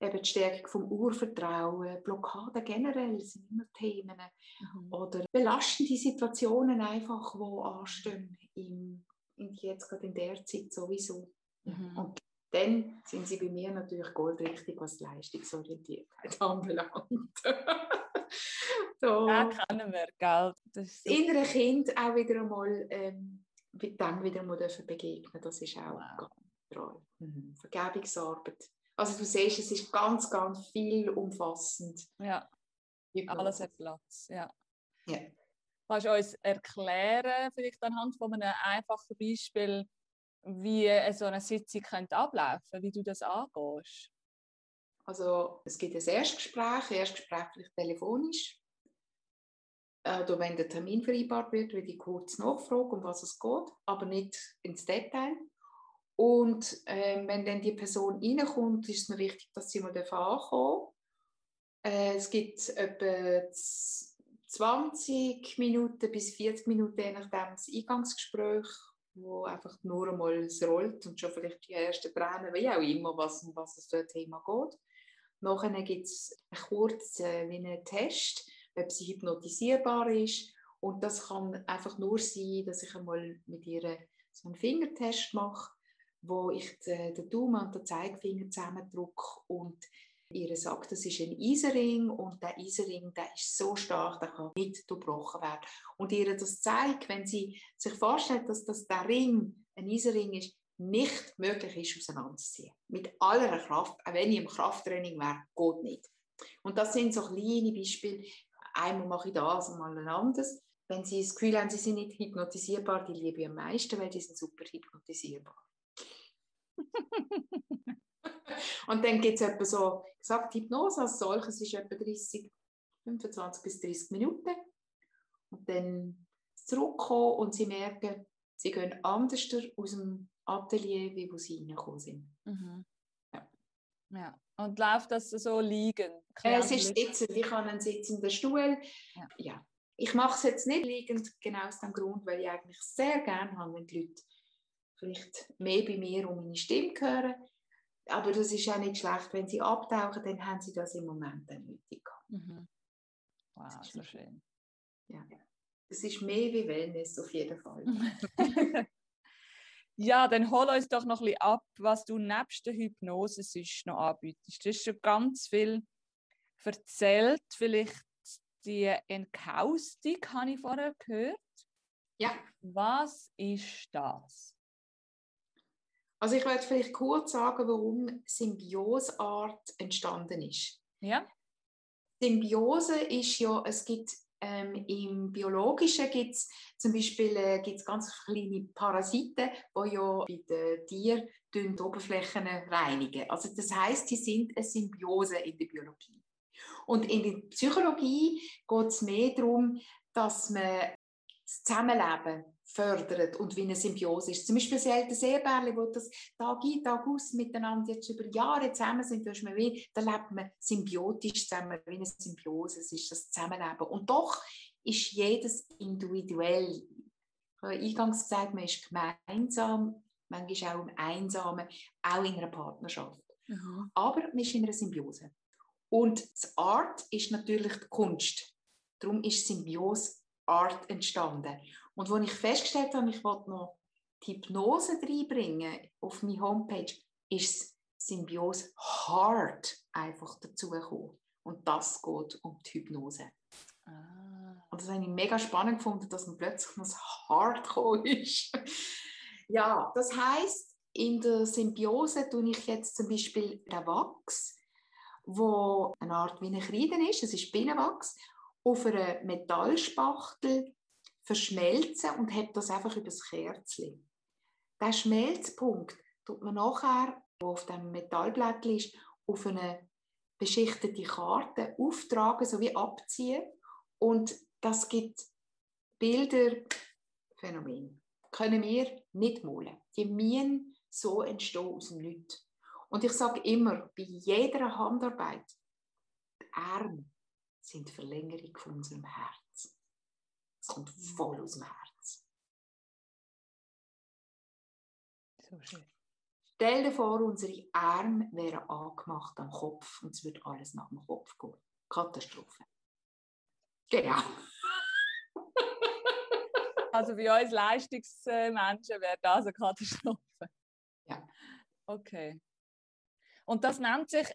eben die Stärkung vom Urvertrauen, Blockaden generell sind immer Themen mhm. oder belastende Situationen einfach, die anstehen im, in jetzt gerade in der Zeit sowieso. Mhm. Und dann sind sie bei mir natürlich goldrichtig, was Leistungsorientiertheit anbelangt. so. Ja, kennen wir, gell? Das innere Kind auch wieder einmal ähm, dann wieder mal begegnen das ist auch wow. ganz toll. Mhm. Vergebungsarbeit Also du siehst, es ist ganz, ganz viel umfassend. Ja, alles hat Platz. Ja. Ja. Kannst du uns erklären, vielleicht anhand von einem einfachen Beispiel, wie so eine Sitzung könnte ablaufen wie du das angehst? Also es gibt ein Erstgespräch, Erstgespräch vielleicht telefonisch. Äh, Oder wenn der Termin vereinbart wird, wird ich kurz nachfragen, um was es geht, aber nicht ins Detail. Und äh, wenn dann die Person reinkommt, ist es mir wichtig, dass sie mal ankommen äh, Es gibt etwa 20 Minuten bis 40 Minuten, je nachdem, das Eingangsgespräch, wo einfach nur einmal es rollt und schon vielleicht die ersten Tränen, wie auch immer, was, um was es für ein Thema geht. Nachher gibt es kurz äh, wie einen Test, ob sie hypnotisierbar ist. Und das kann einfach nur sein, dass ich einmal mit ihr so einen Fingertest mache, wo ich den, Daumen und den Zeigefinger zusammendrücke und ihr sagt, das ist ein Eisenring und der Eisenring, der ist so stark, der kann nicht durchbrochen werden. Und ihr das zeigt, wenn sie sich vorstellt, dass das der Ring ein Eisenring ist, nicht möglich ist, auseinanderzuziehen. Mit aller Kraft, auch wenn ich im Krafttraining wäre, geht nicht. Und das sind so kleine Beispiele. Einmal mache ich das, einmal ein anderes. Wenn Sie das Gefühl haben, Sie sind nicht hypnotisierbar, die liebe ich am meisten, weil die sind super hypnotisierbar. Und dann gibt es etwa so, gesagt, Hypnose als solches ist etwa 30, 25 bis 30 Minuten. Und dann zurückkommen und sie merken, sie gehen anders aus dem Atelier, wie wo sie reingekommen sind. Mhm. Ja. ja. Und läuft das so liegend? Äh, es ist sitzend. Ich habe einen sitzenden Stuhl. Ja. ja. Ich mache es jetzt nicht liegend, genau aus dem Grund, weil ich eigentlich sehr gerne habe, wenn die Leute vielleicht mehr bei mir um meine Stimme hören. Aber das ist auch nicht schlecht, wenn sie abtauchen, dann haben sie das im Moment dann nötig. Mhm. Wow, so schön. Ja. Das ist mehr wie Wellness auf jeden Fall. ja, dann hol uns doch noch ein bisschen ab, was du nebst der Hypnose sonst noch anbietest. Du hast schon ganz viel erzählt, vielleicht die Enkaustik habe ich vorher gehört. Ja. Was ist das? Also ich werde vielleicht kurz sagen, warum Symbioseart entstanden ist. Ja. Symbiose ist ja, es gibt ähm, im Biologischen gibt es zum Beispiel äh, gibt's ganz kleine Parasiten, die ja bei den Tieren die Oberflächen reinigen. Also das heißt, die sind eine Symbiose in der Biologie. Und in der Psychologie geht es mehr darum, dass man das Zusammenleben fördert und wie eine Symbiose ist. Zum Beispiel das alte Seebärli, wo das Tag ein, Tag aus miteinander jetzt über Jahre zusammen sind, da, man wie, da lebt man symbiotisch zusammen, wie eine Symbiose, es ist das Zusammenleben. Und doch ist jedes individuell. Ich habe eingangs gesagt, man ist gemeinsam, manchmal auch im Einsamen, auch in einer Partnerschaft. Mhm. Aber man ist in einer Symbiose. Und das Art ist natürlich die Kunst. Darum ist Symbiose Art entstanden. Und als ich festgestellt habe, ich wollte noch die Hypnose reinbringen auf meine Homepage, ist Symbiose Hard einfach dazugekommen. Und das geht um die Hypnose. Ah. Und das habe ich mega spannend gefunden, dass man plötzlich noch das Hard gekommen ist. ja, das heißt, in der Symbiose tue ich jetzt zum Beispiel den Wachs, wo eine Art wie eine Kreide ist, es ist Bienenwachs, auf einer Metallspachtel verschmelzen und hebt das einfach über das Kerzchen. Der Schmelzpunkt tut man nachher, wo auf dem Metallblättchen ist, auf eine beschichtete Karte auftragen, sowie abziehen und das gibt Bilder, Phänomen. Können wir nicht malen. Die müssen so entstehen aus dem Nichts. Und ich sage immer, bei jeder Handarbeit, die Arme sind die Verlängerung von unserem Herz. Es kommt voll aus dem Herz. So schön. Stell dir vor, unsere Arme wären angemacht am Kopf und es würde alles nach dem Kopf gehen. Katastrophe. Genau. Also bei uns Leistungsmenschen wäre das eine Katastrophe. Ja. Okay. Und das nennt sich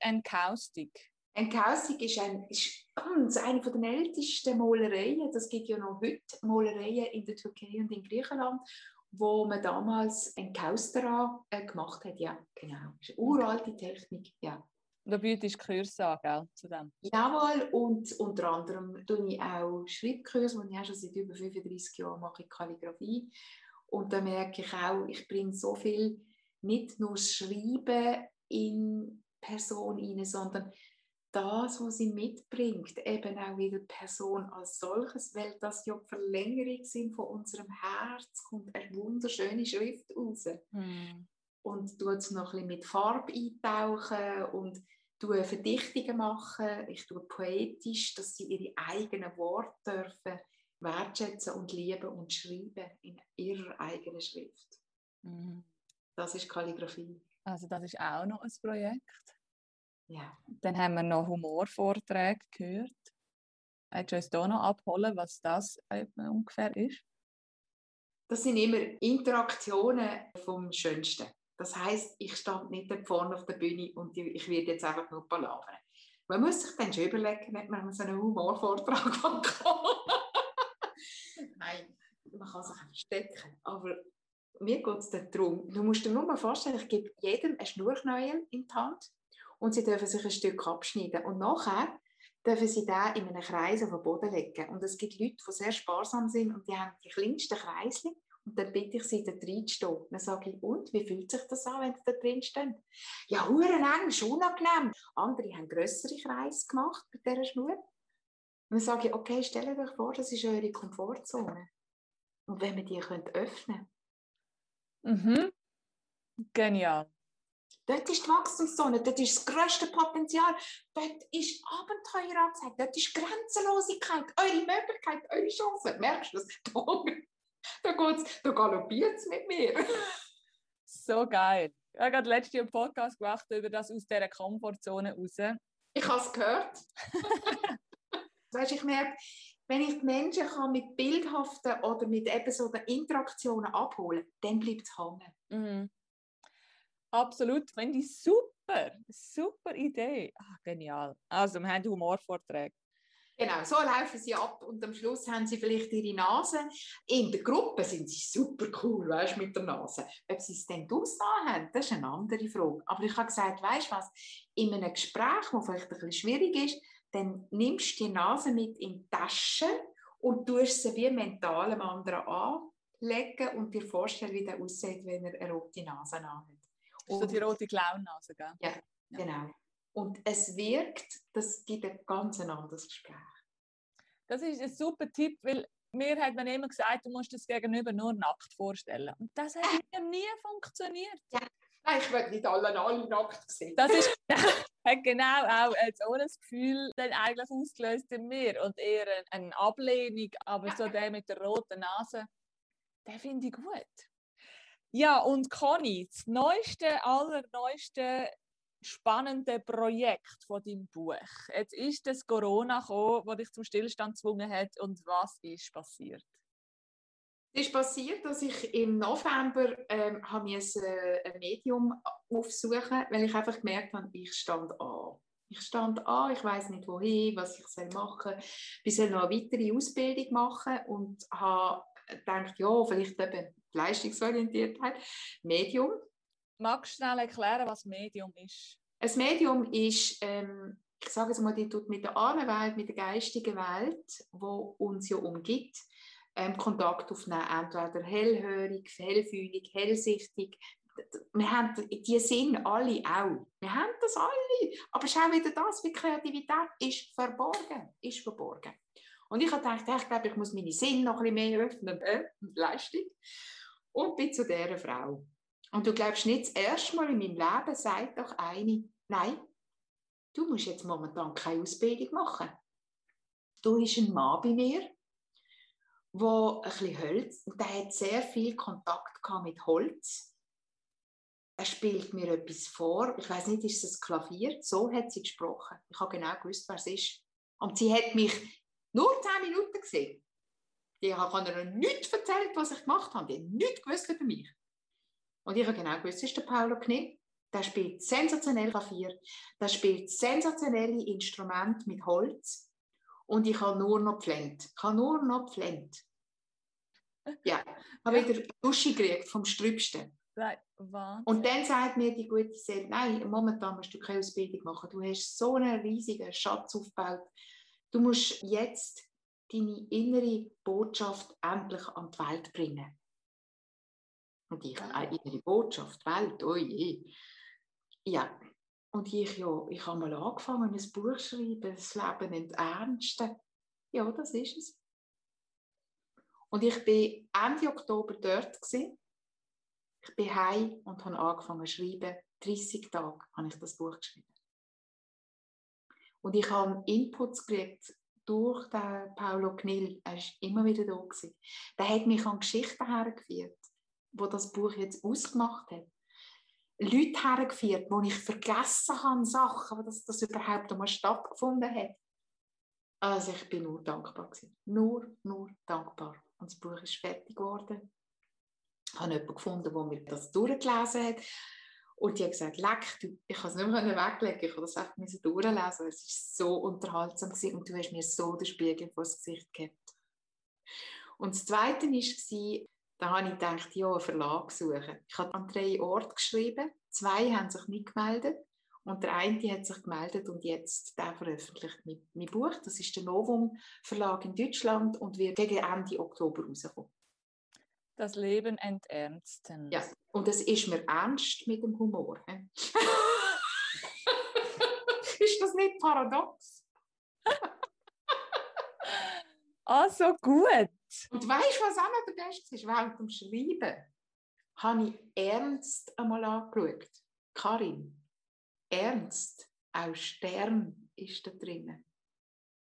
Enkaustik. Enkaustik ist, ein, ist eine der ältesten Malereien. Das gibt ja noch heute Malereien in der Türkei und in Griechenland. wo man damals ein Kaustera äh, gemacht hat. Ja, genau. Das ist eine uralte Technik, ja. Da bietest du Kurse an, gell, zu dem? Jawohl, und unter anderem tue ich auch Schreibkurse, die ich auch schon seit über 35 Jahren mache, Kalligrafie. Und da merke ich auch, ich bringe so viel, nicht nur Schreiben in Person rein, sondern das, was sie mitbringt, eben auch wieder die Person als solches, weil das ja die Verlängerung sind von unserem Herz, kommt eine wunderschöne Schrift raus. Mm. Und tue es noch ein bisschen mit Farbe eintauchen und tue Verdichtungen machen. Ich tue poetisch, dass sie ihre eigenen Worte dürfen wertschätzen und lieben und schreiben in ihrer eigenen Schrift. Mm. Das ist Kalligrafie. Also das ist auch noch ein Projekt. Ja. Dann haben wir noch Humorvorträge gehört. Willst du uns hier noch abholen, was das ungefähr ist? Das sind immer Interaktionen vom Schönsten. Das heißt, ich stand nicht da vorne auf der Bühne und ich werde jetzt einfach nur palavern. Man muss sich dann schon überlegen, ob man so einen Humorvortrag kann. Nein, man kann sich verstecken. Aber mir geht es darum, du musst dir nur mal vorstellen, ich gebe jedem ein Schnurknäuel in die Hand und sie dürfen sich ein Stück abschneiden. Und nachher dürfen sie da in einen Kreis auf den Boden legen. Und es gibt Leute, die sehr sparsam sind und die haben die kleinsten Kreisli. Und dann bitte ich sie, da drin zu stehen. Dann sage ich, und, wie fühlt sich das an, wenn sie da drin stehen? Ja, hure eng, ist unangenehm. Andere haben grössere Kreise gemacht mit dieser Schnur. Und dann sage ich, okay, stellt euch vor, das ist eure Komfortzone. Und wenn wir die könnt öffnen Mhm. Genial. Dort ist die Wachstumszone, dort ist das grösste Potenzial, dort ist Abenteuer angezeigt, dort ist Grenzenlosigkeit, eure Möglichkeit, eure Chance. Merkst du das? Da, geht's, da galoppiert es mit mir. So geil. Ich habe gerade letztes Jahr einen Podcast gemacht über das aus dieser Komfortzone raus. Ich habe es gehört. weißt, ich merke, wenn ich die Menschen kann mit bildhaften oder mit eben so Interaktionen abholen dann bleibt es hängen. Mhm. Absolut, finde ich super. Super Idee. Ach, genial. Also, wir haben Humorvorträge. Genau, so laufen sie ab und am Schluss haben sie vielleicht ihre Nase. In der Gruppe sind sie super cool, weißt, mit der Nase. Ob sie es dann aussahen haben, das ist eine andere Frage. Aber ich habe gesagt, weißt du was, in einem Gespräch, das vielleicht ein bisschen schwierig ist, dann nimmst du die Nase mit in die Tasche und tust sie wie mental am anderen anlegen und dir vorstellen, wie der aussieht, wenn er eine rote Nase hat. Und, so die rote Clownnase, gell? Ja, ja, genau. Und es wirkt, das gibt ein ganz anderes Gespräch. Das ist ein super Tipp, weil mir hat man immer gesagt, du musst das Gegenüber nur nackt vorstellen. Und das hat mir nie funktioniert. Ja. Nein, ich will nicht alle, alle nackt sehen. Das ist, hat genau auch jetzt ohne das Gefühl dann eigentlich ausgelöst in mir und eher eine Ablehnung, aber so der mit der roten Nase, den finde ich gut. Ja, und Conny, das neueste, allerneueste spannende Projekt von deinem Buch. Jetzt ist das Corona gekommen, das dich zum Stillstand gezwungen hat. Und was ist passiert? Es ist passiert, dass ich im November ähm, ein Medium aufsuchen weil ich einfach gemerkt habe, ich stand an. Ich stand an, ich weiß nicht wohin, was ich soll machen soll. Ich soll noch eine weitere Ausbildung machen und habe gedacht, ja, vielleicht eben Leistungsorientiertheit, Medium. Magst du schnell erklären, was Medium ist? Ein Medium ist, ähm, ich sage es mal, die tut mit der Ahnenwelt, mit der geistigen Welt, wo uns ja umgibt, ähm, Kontakt aufnehmen, entweder hellhörig, hellfühlig, hellsichtig. Wir haben die Sinn alle auch. Wir haben das alle. Aber schau wieder das, wie Kreativität ist verborgen. Ist verborgen. Und ich habe gedacht, ich glaube, ich muss meine Sinn noch ein bisschen mehr öffnen. Äh, Leistung. Und bin zu dieser Frau. Und du glaubst nicht, das erste Mal in meinem Leben sagt doch eine, nein, du musst jetzt momentan keine Ausbildung machen. Du bist ein Mann bei mir, der ein bisschen Holz, und der hat sehr viel Kontakt mit Holz. Er spielt mir etwas vor. Ich weiß nicht, ist es ein Klavier? So hat sie gesprochen. Ich habe genau gewusst, wer es ist. Und sie hat mich nur zehn Minuten gesehen. Ich habe ihr nichts erzählt, was ich gemacht habe. Die hat nichts gewusst über mich. Und ich habe genau gewusst, das ist der Paulo Knipp. Der spielt sensationell Klavier. Der spielt sensationelle Instrumente mit Holz. Und ich habe nur noch gepflänzt. Ich habe nur noch gepflänzt. Ja, habe ja. wieder Dusche gekriegt vom Strübsten. Und dann sagt mir die gute Seele, nein, momentan musst du keine Ausbildung machen. Du hast so einen riesigen Schatz aufgebaut. Du musst jetzt deine innere Botschaft endlich an die Welt bringen. Und ich, eine innere Botschaft, Welt, oh je. Ja, und ich, ja, ich habe mal angefangen, ein Buch zu schreiben, das Leben enternsten. Ja, das ist es. Und ich war Ende Oktober dort. Gewesen. Ich bin heim und habe angefangen zu schreiben. 30 Tage habe ich das Buch geschrieben. Und ich habe Inputs gekriegt durch den Paulo Knill. Er war immer wieder da. Gewesen. Der hat mich an Geschichten hergeführt, wo das Buch jetzt ausgemacht hat. Leute hergeführt, wo ich vergessen habe, Sachen, dass das überhaupt einmal stattgefunden hat. Also ich bin nur dankbar gewesen. Nur, nur dankbar. Und das Buch ist fertig geworden. Ich habe jemanden gefunden, der mir das durchgelesen hat. Und die hat gesagt, leck, du, ich kann es nicht mehr weglegen, ich habe das einfach durchlesen. Es war so unterhaltsam gewesen und du hast mir so den Spiegel vor das Gesicht gehabt. Und das Zweite war, da habe ich gedacht, ja, einen Verlag suchen. Ich habe an drei Orten geschrieben, zwei haben sich nicht gemeldet und der eine hat sich gemeldet und jetzt der veröffentlicht mein, mein Buch. Das ist der Novum Verlag in Deutschland und wird gegen Ende Oktober rauskommen. Das Leben enternsten. Ja, und es ist mir ernst mit dem Humor. ist das nicht paradox? ah, so gut. Und weißt du, was auch noch der Beste ist? Während dem Schreiben habe ich ernst einmal angeschaut. Karin, ernst, auch Stern ist da drinnen.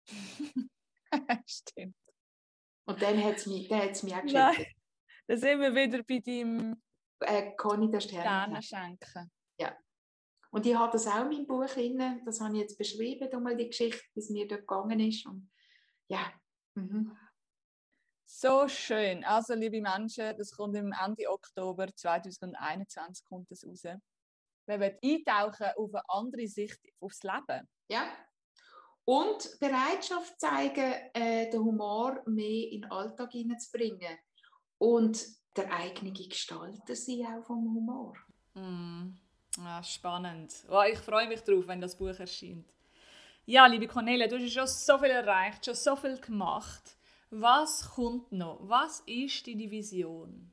Stimmt. Und dann hat es mich, dann hat's mich auch geschickt. Da sind wir wieder bei deinem äh, Conny der Sterne schenken. Ja. Und ich habe das auch in meinem Buch drin, das habe ich jetzt beschrieben, einmal die Geschichte, wie es mir dort gegangen ist. Und ja. Mhm. So schön. Also, liebe Menschen, das kommt im Ende Oktober 2021 kommt das raus. Wir wollen eintauchen auf eine andere Sicht aufs Leben. Ja. Und Bereitschaft zeigen, äh, den Humor mehr in den Alltag hineinzubringen und der eigene Gestalter sein auch vom Humor. Mm. Ja, spannend. Oh, ich freue mich darauf, wenn das Buch erscheint. Ja, liebe Cornelia, du hast schon so viel erreicht, schon so viel gemacht. Was kommt noch? Was ist deine Vision?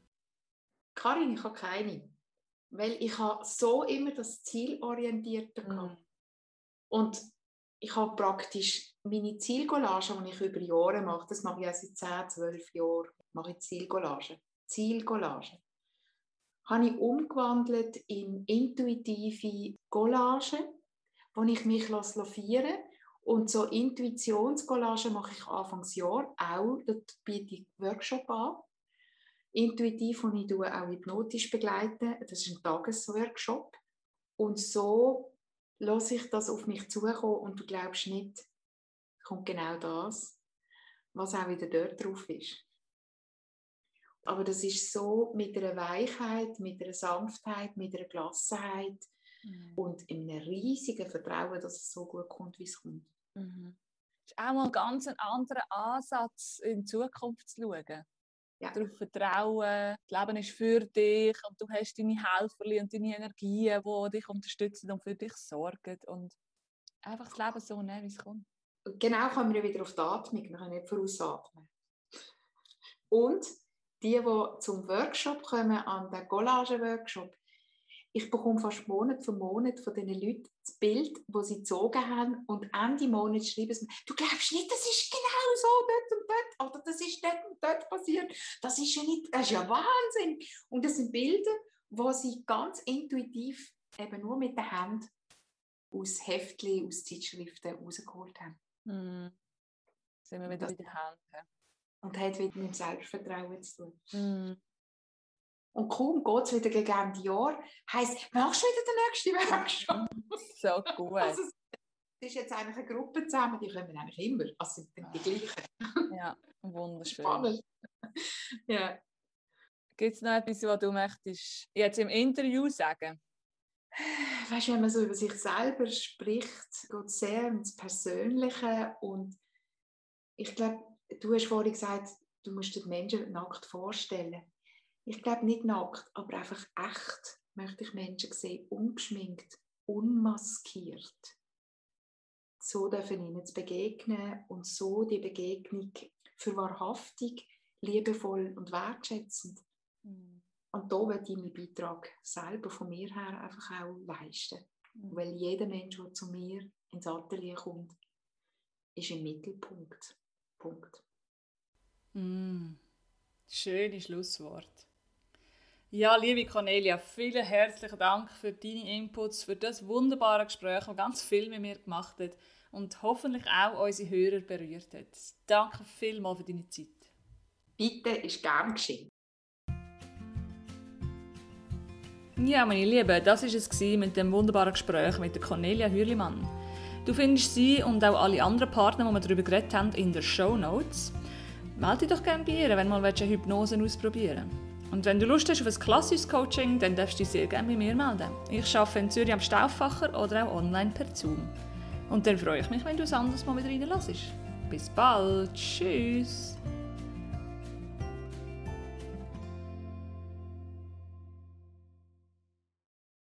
Karin, ich habe keine. Weil ich habe so immer das Zielorientierte mm. Und ich habe praktisch meine Zielcollage, die ich über Jahre mache, das mache ich ja seit 10, 12 Jahren, mache ich Zielcollage. Zielcollage. Habe ich umgewandelt in intuitive Collage, wo ich mich lasse und so Intuitionscollage mache ich Anfangsjahr auch. Dort biete ich Workshop an. Intuitiv, und ich auch hypnotisch begleiten. Das ist ein Tagesworkshop. Und so lasse ich das auf mich zukommen und du glaubst nicht, kommt genau das, was auch wieder dort drauf ist. Aber das ist so mit einer Weichheit, mit einer Sanftheit, mit einer Gelassenheit mhm. und in einem riesigen Vertrauen, dass es so gut kommt, wie es kommt. Mhm. Das ist auch mal ein ganz anderer Ansatz, in die Zukunft zu schauen. Ja. Darauf vertrauen, das Leben ist für dich und du hast deine Helfer und deine Energien, die dich unterstützen und für dich sorgen. Und einfach das Leben so nehmen, wie es kommt. Genau kommen wir wieder auf die Atmung, wir können nicht vorausatmen. Und die, die zum Workshop kommen, an den Collage-Workshop, ich bekomme fast Monat für Monat von diesen Leuten das Bild, das sie gezogen haben und Ende Monat schreiben sie mir, du glaubst nicht, das ist genau so dort und dort oder das ist dort und dort passiert. Das ist ja nicht, das ist ja Wahnsinn. Und das sind Bilder, wo sie ganz intuitiv eben nur mit der Hand aus Heftchen, aus Zeitschriften rausgeholt haben. Mhm. Sind wir wieder das, bei der Hand. Ja. Und hat wieder mit Selbstvertrauen zu tun. Mhm. Und kaum geht es wieder gegen Ende Jahr, heisst, machst du wieder den nächsten Workshop? So gut. Also, es ist jetzt eigentlich eine Gruppe zusammen, die kommen eigentlich immer. Also sind die gleichen. Ja, wunderschön. Spannend. Ja. Gibt es noch etwas, was du möchtest jetzt im Interview sagen? Weißt du, wenn man so über sich selber spricht, geht es sehr ins Persönliche und ich glaube, du hast vorhin gesagt, du musst dir die Menschen nackt vorstellen. Ich glaube nicht nackt, aber einfach echt möchte ich Menschen sehen, ungeschminkt, unmaskiert. So dürfen ihnen zu begegnen und so die Begegnung für wahrhaftig, liebevoll und wertschätzend. Mhm. Und da werde ich meinen Beitrag selber von mir her einfach auch leisten. Mhm. Weil jeder Mensch, der zu mir ins Atelier kommt, ist im Mittelpunkt. Punkt. Mm, schönes Schlusswort. Ja, liebe Cornelia, vielen herzlichen Dank für deine Inputs, für das wunderbare Gespräch, das ganz viel mit mir gemacht hat und hoffentlich auch unsere Hörer berührt hat. Danke vielmals für deine Zeit. Bitte, ist gern geschehen. Ja, meine Lieben, das war es mit dem wunderbaren Gespräch mit Cornelia Hürlimann. Du findest sie und auch alle anderen Partner, die wir darüber geredet haben, in den Show Notes. Melde dich doch gerne bei ihr, wenn du mal eine Hypnose ausprobieren willst. Und wenn du Lust hast auf ein klassisches Coaching, dann darfst du dich sehr gerne bei mir melden. Ich arbeite in Zürich am Stauffacher oder auch online per Zoom. Und dann freue ich mich, wenn du es anders mal wieder reinlässt. Bis bald. Tschüss.